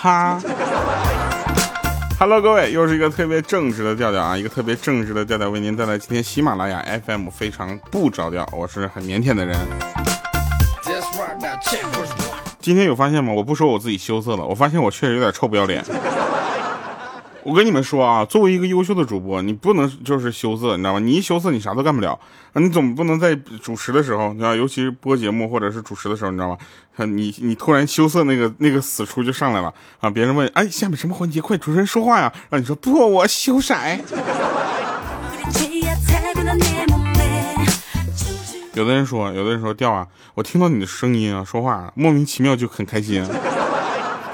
哈。Hello，各位，又是一个特别正直的调调啊，一个特别正直的调调为您带来今天喜马拉雅 FM 非常不着调，我是很腼腆的人。今天有发现吗？我不说我自己羞涩了，我发现我确实有点臭不要脸。我跟你们说啊，作为一个优秀的主播，你不能就是羞涩，你知道吗？你一羞涩，你啥都干不了。你总不能在主持的时候，你知道，尤其是播节目或者是主持的时候，你知道吗？你 你突然羞涩，那个那个死出就上来了啊！别人问，哎，下面什么环节？快，主持人说话呀！让你说不，我羞色。有的人说，有的人说，掉啊，我听到你的声音啊，说话莫名其妙就很开心。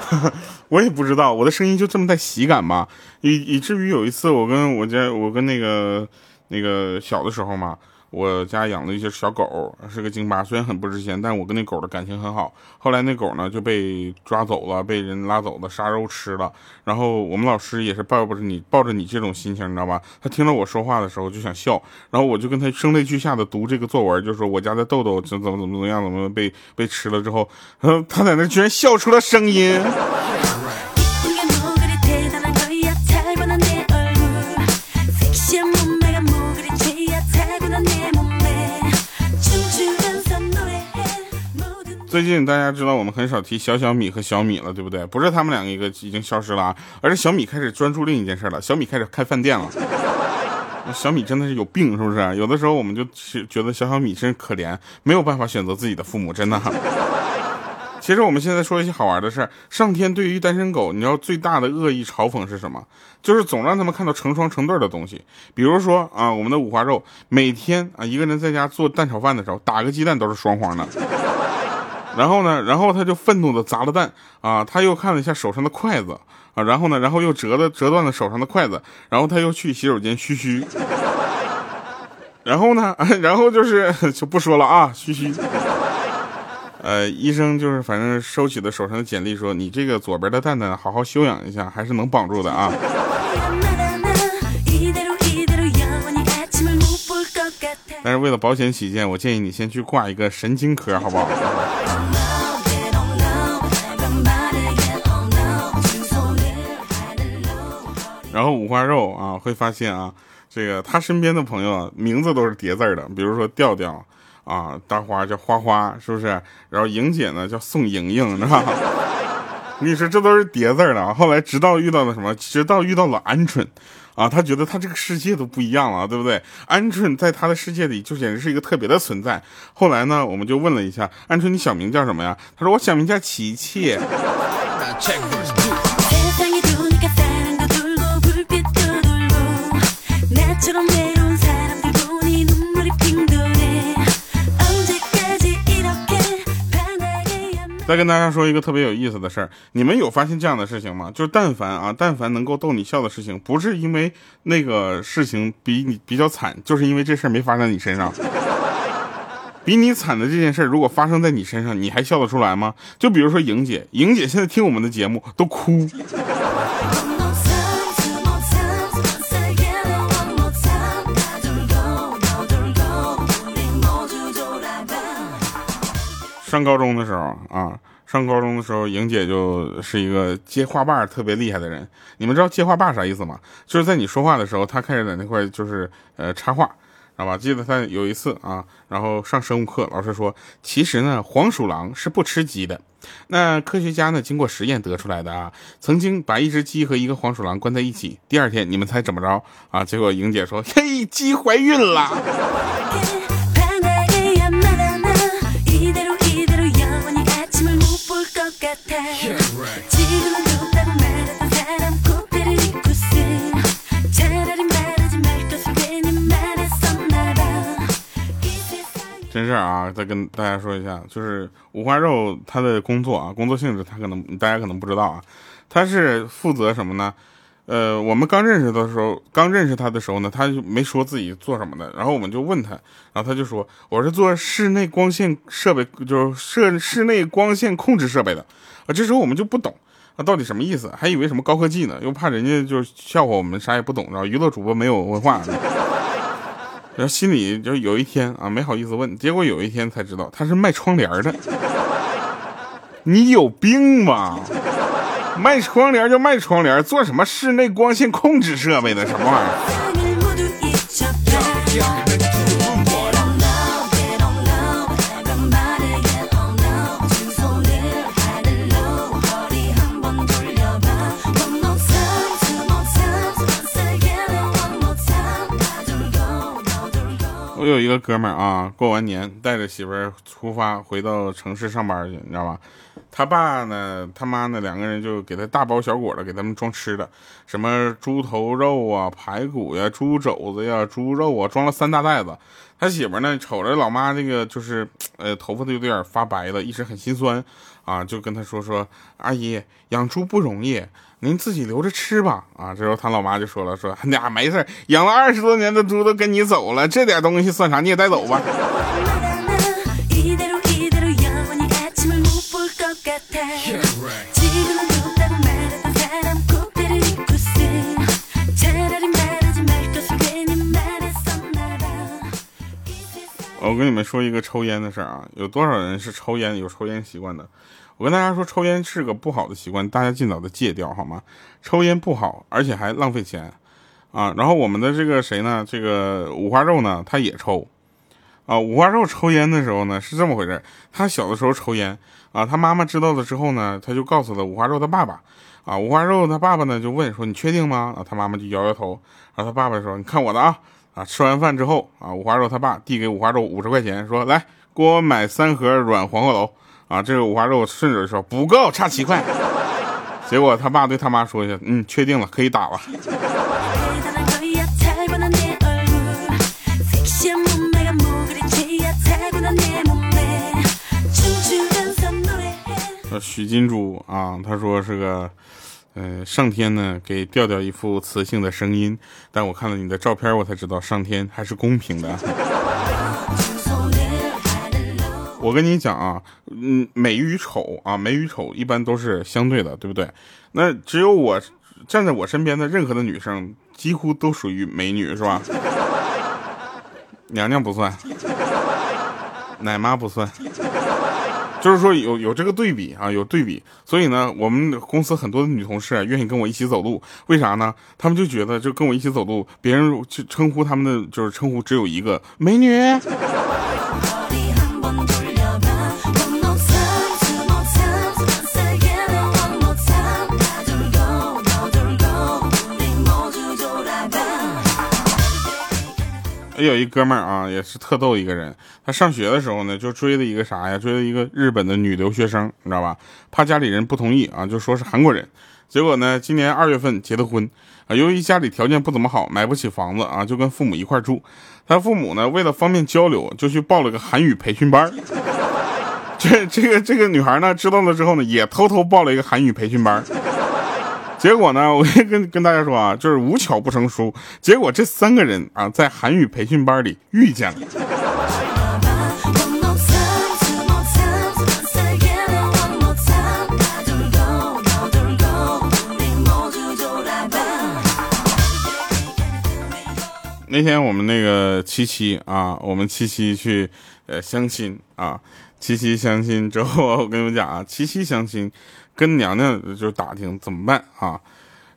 我也不知道，我的声音就这么带喜感嘛，以以至于有一次，我跟我家，我跟那个那个小的时候嘛。我家养了一些小狗，是个京巴，虽然很不值钱，但我跟那狗的感情很好。后来那狗呢就被抓走了，被人拉走了，杀肉吃了。然后我们老师也是抱着你抱着你这种心情，你知道吧？他听到我说话的时候就想笑，然后我就跟他声泪俱下的读这个作文，就说我家的豆豆怎怎么怎么怎么样，怎么被被吃了之后，他在那居然笑出了声音。最近大家知道我们很少提小小米和小米了，对不对？不是他们两个一个已经消失了，而是小米开始专注另一件事了。小米开始开饭店了。小米真的是有病，是不是？有的时候我们就觉得小小米真可怜，没有办法选择自己的父母，真的。其实我们现在说一些好玩的事儿。上天对于单身狗，你知道最大的恶意嘲讽是什么？就是总让他们看到成双成对的东西。比如说啊，我们的五花肉每天啊一个人在家做蛋炒饭的时候，打个鸡蛋都是双黄的。然后呢，然后他就愤怒的砸了蛋啊！他又看了一下手上的筷子啊，然后呢，然后又折的折断了手上的筷子，然后他又去洗手间嘘嘘，然后呢，然后就是 就不说了啊，嘘嘘。呃，医生就是反正收起了手上的简历，说你这个左边的蛋蛋好好休养一下，还是能绑住的啊。但是为了保险起见，我建议你先去挂一个神经科，好不好？然后五花肉啊，会发现啊，这个他身边的朋友啊，名字都是叠字的，比如说调调啊，大花叫花花，是不是？然后莹姐呢叫宋莹莹，是吧跟？你说这都是叠字的。后来直到遇到了什么？直到遇到了鹌鹑。啊，他觉得他这个世界都不一样了，对不对？鹌鹑在他的世界里就简直是一个特别的存在。后来呢，我们就问了一下鹌鹑，你小名叫什么呀？他说我小名叫琪琪。再跟大家说一个特别有意思的事儿，你们有发现这样的事情吗？就是但凡啊，但凡能够逗你笑的事情，不是因为那个事情比你比较惨，就是因为这事儿没发生在你身上。比你惨的这件事儿，如果发生在你身上，你还笑得出来吗？就比如说莹姐，莹姐现在听我们的节目都哭。上高中的时候啊，上高中的时候，莹姐就是一个接话把特别厉害的人。你们知道接话把啥意思吗？就是在你说话的时候，她开始在那块就是呃插话，知道吧？记得她有一次啊，然后上生物课，老师说，其实呢，黄鼠狼是不吃鸡的。那科学家呢，经过实验得出来的啊，曾经把一只鸡和一个黄鼠狼关在一起，第二天你们猜怎么着啊？结果莹姐说，嘿，鸡怀孕了。真事儿啊，再跟大家说一下，就是五花肉他的工作啊，工作性质他可能大家可能不知道啊，他是负责什么呢？呃，我们刚认识的时候，刚认识他的时候呢，他就没说自己做什么的，然后我们就问他，然后他就说我是做室内光线设备，就是设室内光线控制设备的啊。这时候我们就不懂啊，到底什么意思？还以为什么高科技呢，又怕人家就笑话我们啥也不懂，然后娱乐主播没有文化，然后心里就有一天啊，没好意思问，结果有一天才知道他是卖窗帘的，你有病吧？卖窗帘就卖窗帘，做什么室内光线控制设备的什么玩意儿？我有一个哥们儿啊，过完年带着媳妇儿出发回到城市上班去，你知道吧？他爸呢，他妈呢，两个人就给他大包小裹的给他们装吃的，什么猪头肉啊、排骨呀、猪肘子呀、猪肉啊，装了三大袋子。他媳妇呢，瞅着老妈这个就是呃头发都有点发白了，一直很心酸啊，就跟他说说：“阿姨，养猪不容易。”您自己留着吃吧，啊！这时候他老妈就说了，说俩没事，养了二十多年的猪都跟你走了，这点东西算啥？你也带走吧。我跟你们说一个抽烟的事儿啊，有多少人是抽烟有抽烟习惯的？我跟大家说，抽烟是个不好的习惯，大家尽早的戒掉好吗？抽烟不好，而且还浪费钱啊。然后我们的这个谁呢？这个五花肉呢，他也抽啊。五花肉抽烟的时候呢，是这么回事：他小的时候抽烟啊，他妈妈知道了之后呢，他就告诉了五花肉他爸爸啊。五花肉他爸爸呢就问说：“你确定吗？”啊，他妈妈就摇摇头。然后他爸爸说：“你看我的啊啊！”吃完饭之后啊，五花肉他爸递给五花肉五十块钱，说：“来，给我买三盒软黄瓜楼。”啊，这个五花肉顺着就说不够，差七块。结果他爸对他妈说一下，嗯，确定了，可以打了。许金珠啊，他说是个，呃，上天呢给调调一副磁性的声音，但我看了你的照片，我才知道上天还是公平的。我跟你讲啊，嗯，美与丑啊，美与丑一般都是相对的，对不对？那只有我站在我身边的任何的女生，几乎都属于美女，是吧？娘娘不算，奶妈不算，就是说有有这个对比啊，有对比。所以呢，我们公司很多的女同事啊，愿意跟我一起走路，为啥呢？她们就觉得就跟我一起走路，别人就称呼他们的就是称呼只有一个美女。有一哥们儿啊，也是特逗一个人。他上学的时候呢，就追了一个啥呀？追了一个日本的女留学生，你知道吧？怕家里人不同意啊，就说是韩国人。结果呢，今年二月份结的婚啊。由于家里条件不怎么好，买不起房子啊，就跟父母一块住。他父母呢，为了方便交流，就去报了个韩语培训班。这这个这个女孩呢，知道了之后呢，也偷偷报了一个韩语培训班。结果呢，我跟跟大家说啊，就是无巧不成书。结果这三个人啊，在韩语培训班里遇见了。那天我们那个七七啊，我们七七去呃相亲啊，七七相亲之后，我跟你们讲啊，七七相亲。跟娘娘就打听怎么办啊？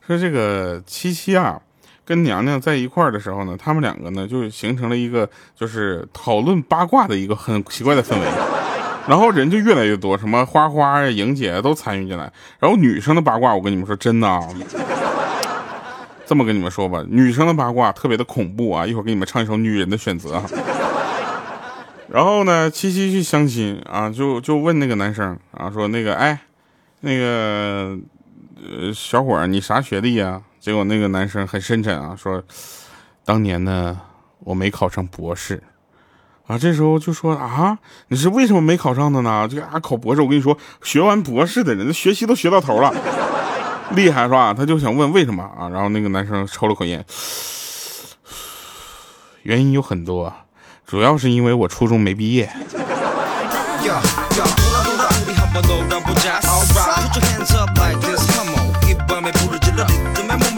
说这个七七啊，跟娘娘在一块儿的时候呢，他们两个呢就形成了一个就是讨论八卦的一个很奇怪的氛围，然后人就越来越多，什么花花呀、莹姐都参与进来。然后女生的八卦，我跟你们说真的啊，这么跟你们说吧，女生的八卦特别的恐怖啊！一会儿给你们唱一首《女人的选择》。然后呢，七七去相亲啊，就就问那个男生啊，说那个哎。那个呃，小伙儿，你啥学历呀？结果那个男生很深沉啊，说，当年呢，我没考上博士，啊，这时候就说啊，你是为什么没考上的呢？这个啊，考博士，我跟你说，学完博士的人，学习都学到头了，厉害是吧？他就想问为什么啊？然后那个男生抽了口烟，原因有很多，主要是因为我初中没毕业。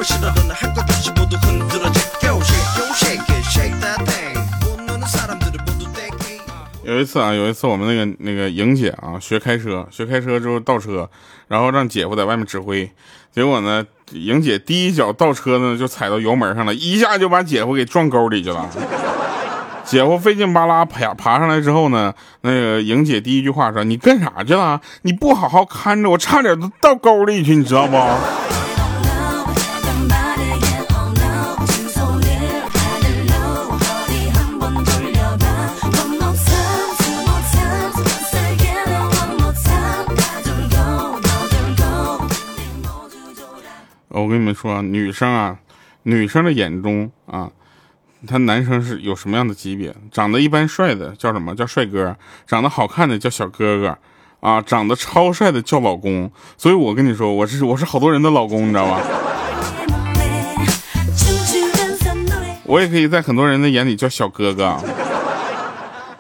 有一次啊，有一次我们那个那个莹姐啊学开车，学开车之后倒车，然后让姐夫在外面指挥，结果呢，莹姐第一脚倒车呢就踩到油门上了，一下就把姐夫给撞沟里去了。姐夫费劲巴拉爬爬上来之后呢，那个莹姐第一句话说：“你干啥去了？你不好好看着，我差点都到沟里去，你知道不？”我跟你们说，女生啊，女生的眼中啊，她男生是有什么样的级别？长得一般帅的叫什么叫帅哥？长得好看的叫小哥哥，啊，长得超帅的叫老公。所以我跟你说，我是我是好多人的老公，你知道吧？我也可以在很多人的眼里叫小哥哥，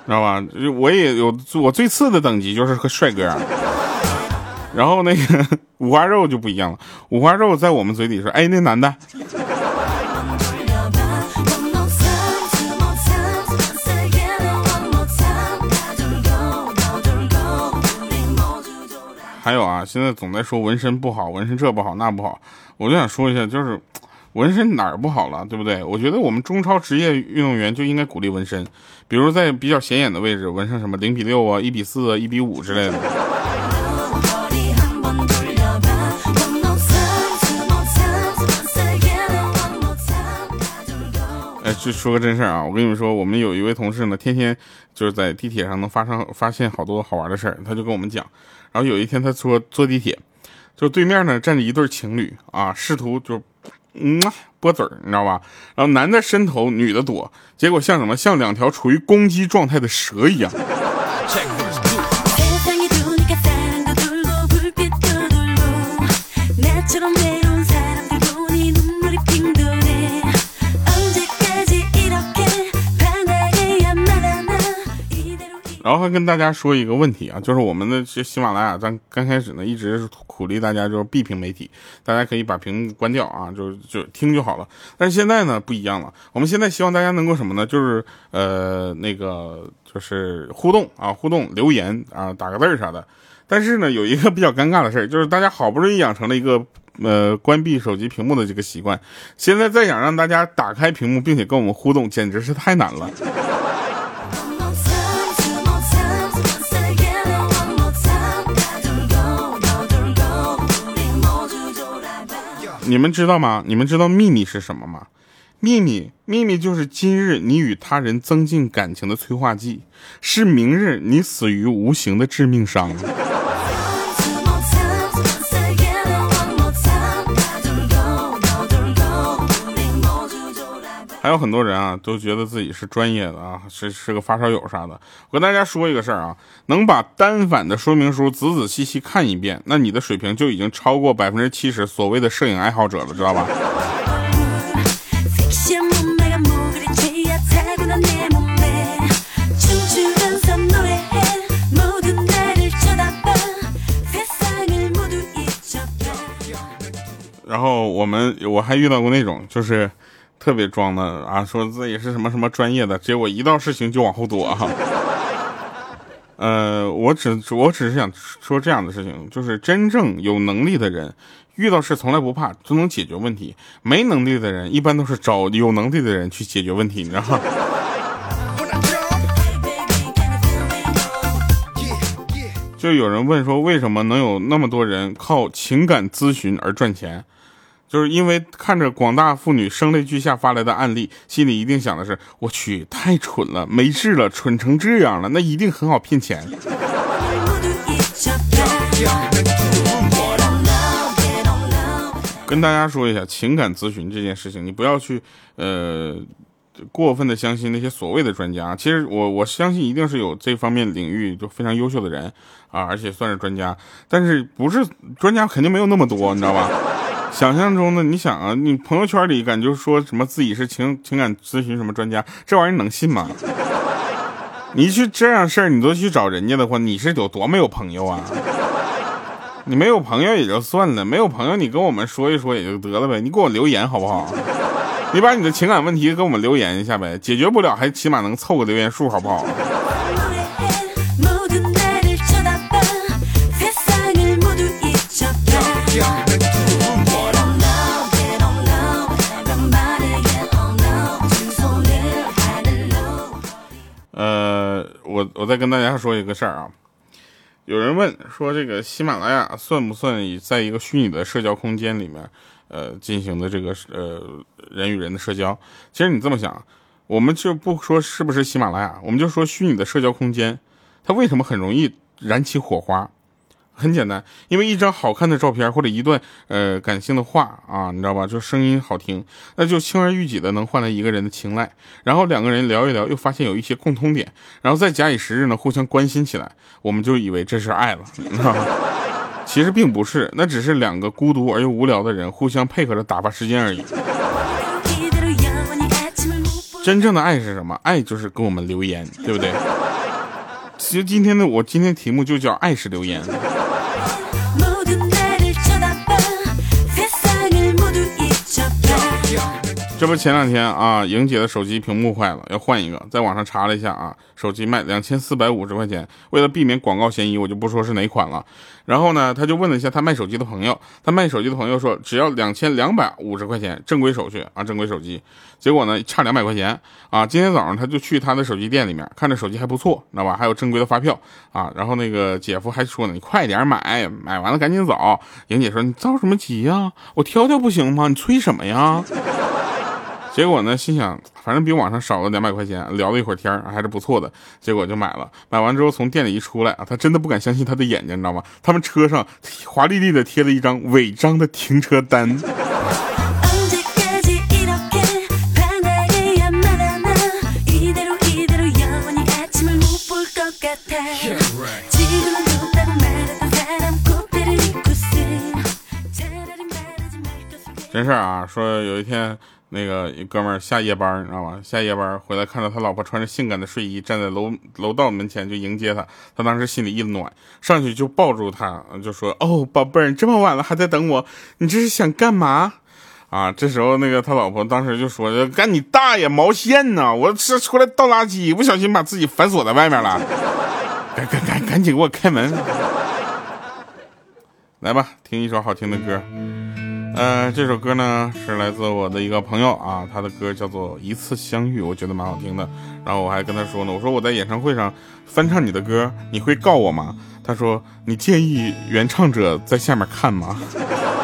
知道吧？我也有我最次的等级就是个帅哥。然后那个五花肉就不一样了，五花肉在我们嘴里说：“哎，那男的。”还有啊，现在总在说纹身不好，纹身这不好那不好，我就想说一下，就是纹身哪儿不好了，对不对？我觉得我们中超职业运动员就应该鼓励纹身，比如在比较显眼的位置纹上什么零比六啊、一比四啊、一比五之类的。就说个真事儿啊，我跟你们说，我们有一位同事呢，天天就是在地铁上能发生发现好多好玩的事儿，他就跟我们讲。然后有一天他说坐地铁，就对面呢站着一对情侣啊，试图就嗯啵嘴儿，你知道吧？然后男的伸头，女的躲，结果像什么？像两条处于攻击状态的蛇一样。然后还跟大家说一个问题啊，就是我们的这喜马拉雅，咱刚开始呢一直是鼓励大家就是闭屏媒体，大家可以把屏关掉啊，就就听就好了。但是现在呢不一样了，我们现在希望大家能够什么呢？就是呃那个就是互动啊，互动留言啊，打个字儿啥的。但是呢有一个比较尴尬的事儿，就是大家好不容易养成了一个呃关闭手机屏幕的这个习惯，现在再想让大家打开屏幕并且跟我们互动，简直是太难了。你们知道吗？你们知道秘密是什么吗？秘密，秘密就是今日你与他人增进感情的催化剂，是明日你死于无形的致命伤。还有很多人啊，都觉得自己是专业的啊，是是个发烧友啥的。我跟大家说一个事儿啊，能把单反的说明书仔仔细细看一遍，那你的水平就已经超过百分之七十所谓的摄影爱好者了，知道吧？然后我们我还遇到过那种就是。特别装的啊，说自己是什么什么专业的，结果一到事情就往后躲哈。呃，我只我只是想说这样的事情，就是真正有能力的人，遇到事从来不怕，就能解决问题；没能力的人，一般都是找有能力的人去解决问题，你知道吗？就有人问说，为什么能有那么多人靠情感咨询而赚钱？就是因为看着广大妇女声泪俱下发来的案例，心里一定想的是：我去，太蠢了，没治了，蠢成这样了，那一定很好骗钱。跟大家说一下，情感咨询这件事情，你不要去呃过分的相信那些所谓的专家。其实我我相信一定是有这方面领域就非常优秀的人啊，而且算是专家，但是不是专家肯定没有那么多，你知道吧？想象中的，你想啊，你朋友圈里感觉说什么自己是情情感咨询什么专家，这玩意儿能信吗？你去这样事儿，你都去找人家的话，你是有多没有朋友啊？你没有朋友也就算了，没有朋友你跟我们说一说也就得了呗，你给我留言好不好？你把你的情感问题给我们留言一下呗，解决不了还起码能凑个留言数好不好？呃，我我再跟大家说一个事儿啊，有人问说这个喜马拉雅算不算以在一个虚拟的社交空间里面，呃进行的这个呃人与人的社交？其实你这么想，我们就不说是不是喜马拉雅，我们就说虚拟的社交空间，它为什么很容易燃起火花？很简单，因为一张好看的照片或者一段呃感性的话啊，你知道吧？就声音好听，那就轻而易举的能换来一个人的青睐。然后两个人聊一聊，又发现有一些共通点，然后再假以时日呢，互相关心起来，我们就以为这是爱了，你知道吗？其实并不是，那只是两个孤独而又无聊的人互相配合着打发时间而已。真正的爱是什么？爱就是给我们留言，对不对？其实今天的我今天题目就叫爱是留言。这不前两天啊，莹姐的手机屏幕坏了，要换一个。在网上查了一下啊，手机卖两千四百五十块钱。为了避免广告嫌疑，我就不说是哪款了。然后呢，他就问了一下他卖手机的朋友，他卖手机的朋友说只要两千两百五十块钱，正规手续啊，正规手机。结果呢，差两百块钱啊。今天早上他就去他的手机店里面，看着手机还不错，知道吧？还有正规的发票啊。然后那个姐夫还说呢，你快点买，买完了赶紧走。莹姐说你着什么急呀？我挑挑不行吗？你催什么呀？结果呢，心想反正比网上少了两百块钱，聊了一会儿天还是不错的。结果就买了，买完之后从店里一出来啊，他真的不敢相信他的眼睛，你知道吗？他们车上华丽丽的贴了一张违章的停车单。真事儿啊，说有一天。那个哥们儿下夜班，你知道吗？下夜班回来，看到他老婆穿着性感的睡衣站在楼楼道门前就迎接他，他当时心里一暖，上去就抱住他，就说：“哦，宝贝儿，这么晚了还在等我，你这是想干嘛？”啊，这时候那个他老婆当时就说：“干你大爷，毛线呢？我是出来倒垃圾，不小心把自己反锁在外面了，赶赶赶赶紧给我开门，来吧，听一首好听的歌。”呃，这首歌呢是来自我的一个朋友啊，他的歌叫做《一次相遇》，我觉得蛮好听的。然后我还跟他说呢，我说我在演唱会上翻唱你的歌，你会告我吗？他说你介意原唱者在下面看吗？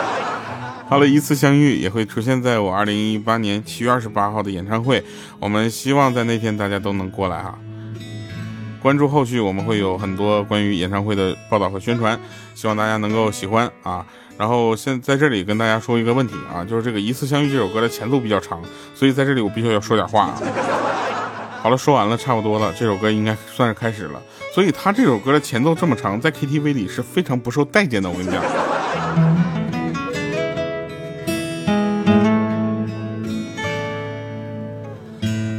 好了，一次相遇也会出现在我二零一八年七月二十八号的演唱会，我们希望在那天大家都能过来哈。关注后续，我们会有很多关于演唱会的报道和宣传，希望大家能够喜欢啊。然后现在这里跟大家说一个问题啊，就是这个《一次相遇》这首歌的前奏比较长，所以在这里我必须要说点话啊。好了，说完了，差不多了，这首歌应该算是开始了。所以他这首歌的前奏这么长，在 KTV 里是非常不受待见的。我跟你讲，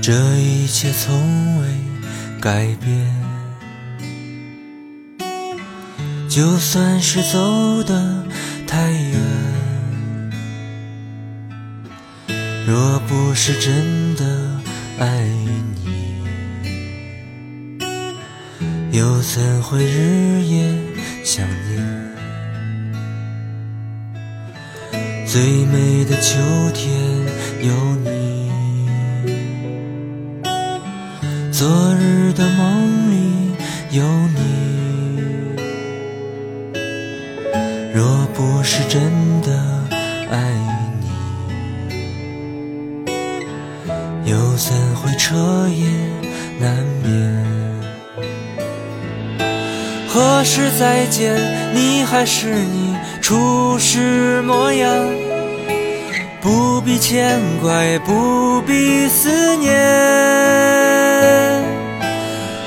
这一切从未改变，就算是走的。太远，若不是真的爱你，又怎会日夜想念？最美的秋天有你，昨日的梦里有你。是真的爱你，又怎会彻夜难眠？何时再见，你还是你初时模样，不必牵挂，也不必思念，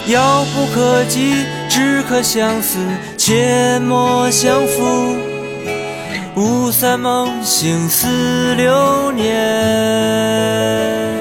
遥不可及，只可相思。切莫相负，雾散梦醒似流年。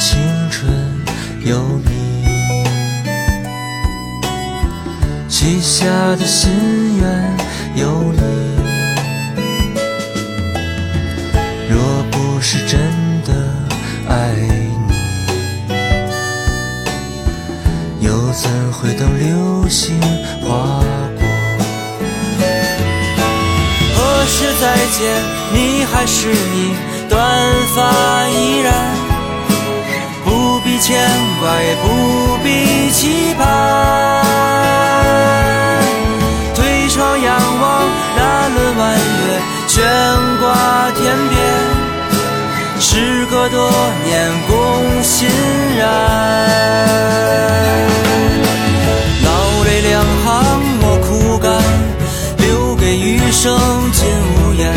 青春有你，许下的心愿有你。若不是真的爱你，又怎会等流星划过？何时再见？你还是你，短发依然，必牵挂，也不必期盼。推窗仰望那轮弯月，悬挂天边。时隔多年，共欣然。老泪两行，莫哭干，留给余生尽无言。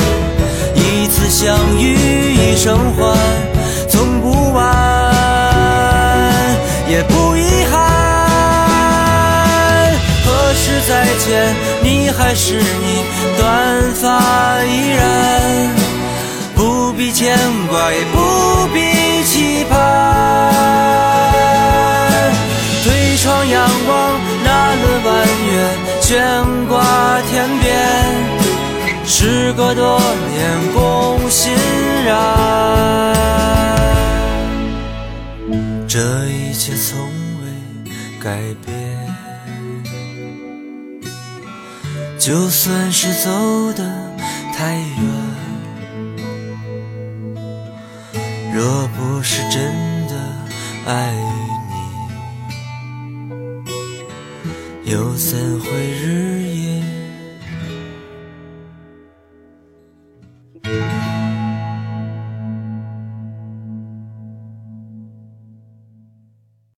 一次相遇，一生欢，从不晚，也不遗憾。何时再见？你还是你，短发依然。不必牵挂，也不必期盼。推窗仰望那轮弯月，悬挂天边。时隔多年，共心这一切从未改变，就算是走得太远。若不是真的爱你，又怎会日夜？